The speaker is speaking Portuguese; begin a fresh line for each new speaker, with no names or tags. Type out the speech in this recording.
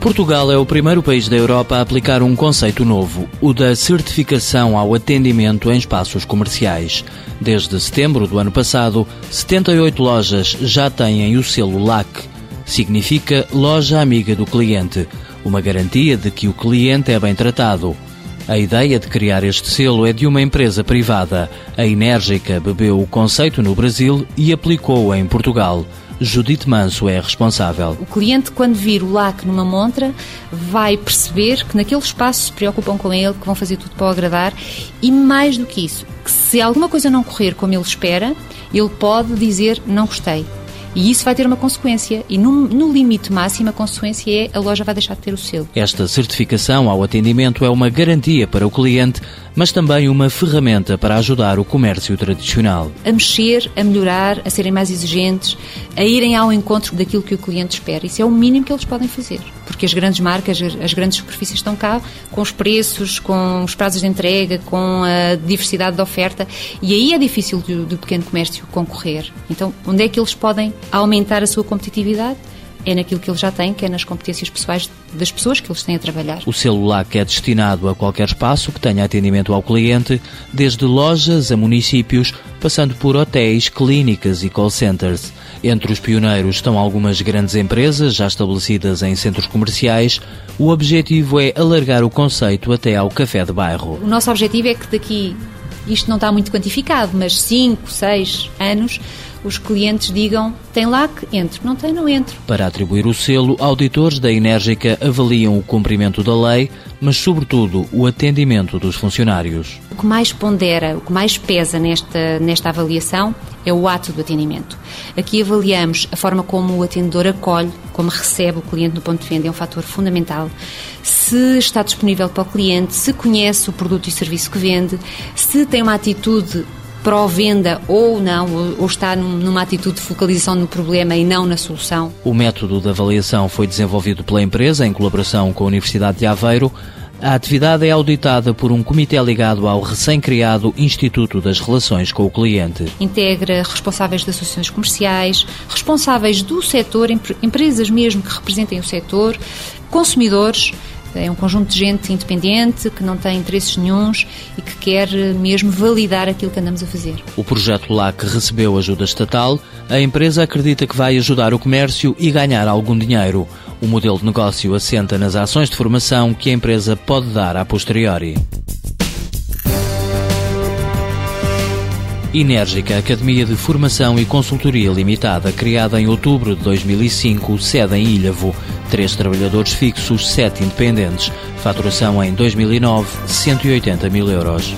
Portugal é o primeiro país da Europa a aplicar um conceito novo, o da certificação ao atendimento em espaços comerciais. Desde setembro do ano passado, 78 lojas já têm o selo LAC. Significa Loja Amiga do Cliente, uma garantia de que o cliente é bem tratado. A ideia de criar este selo é de uma empresa privada. A Enérgica bebeu o conceito no Brasil e aplicou-o em Portugal. Judite Manso é responsável.
O cliente, quando vir o LAC numa montra, vai perceber que naquele espaço se preocupam com ele, que vão fazer tudo para o agradar e, mais do que isso, que se alguma coisa não correr como ele espera, ele pode dizer não gostei. E isso vai ter uma consequência. E no, no, limite máximo, a consequência é a loja vai deixar de ter o selo.
Esta certificação ao atendimento é uma garantia para o cliente mas também uma ferramenta para ajudar o comércio tradicional.
A mexer, a melhorar, a serem mais exigentes, a irem ao encontro daquilo que o cliente espera. Isso é o mínimo que eles podem fazer. Porque as grandes marcas, as grandes superfícies estão cá com os preços, com os prazos de entrega, com a diversidade de oferta e aí é difícil do, do pequeno comércio concorrer. Então, onde é que eles podem aumentar a sua competitividade? É naquilo que eles já têm, que é nas competências pessoais das pessoas que eles têm a trabalhar.
O celular que é destinado a qualquer espaço que tenha atendimento ao cliente, desde lojas a municípios, passando por hotéis, clínicas e call centers. Entre os pioneiros estão algumas grandes empresas já estabelecidas em centros comerciais. O objetivo é alargar o conceito até ao café de bairro.
O nosso objetivo é que daqui, isto não está muito quantificado, mas 5, 6 anos, os clientes digam tem LAC, entro, não tem, não entro.
Para atribuir o selo, auditores da Enérgica avaliam o cumprimento da lei, mas sobretudo o atendimento dos funcionários.
O que mais pondera, o que mais pesa nesta, nesta avaliação é o ato do atendimento. Aqui avaliamos a forma como o atendedor acolhe, como recebe o cliente no ponto de venda, é um fator fundamental. Se está disponível para o cliente, se conhece o produto e serviço que vende, se tem uma atitude pró-venda ou não, ou está numa atitude de focalização no problema e não na solução.
O método de avaliação foi desenvolvido pela empresa em colaboração com a Universidade de Aveiro. A atividade é auditada por um comitê ligado ao recém-criado Instituto das Relações com o Cliente.
Integra responsáveis de associações comerciais, responsáveis do setor, empresas mesmo que representem o setor, consumidores, é um conjunto de gente independente que não tem interesses nenhums e que quer mesmo validar aquilo que andamos a fazer.
O projeto LAC recebeu ajuda estatal. A empresa acredita que vai ajudar o comércio e ganhar algum dinheiro. O modelo de negócio assenta nas ações de formação que a empresa pode dar a posteriori. Enérgica Academia de Formação e Consultoria Limitada, criada em outubro de 2005, sede em Ilhavo. Três trabalhadores fixos, sete independentes. Faturação em 2009, 180 mil euros.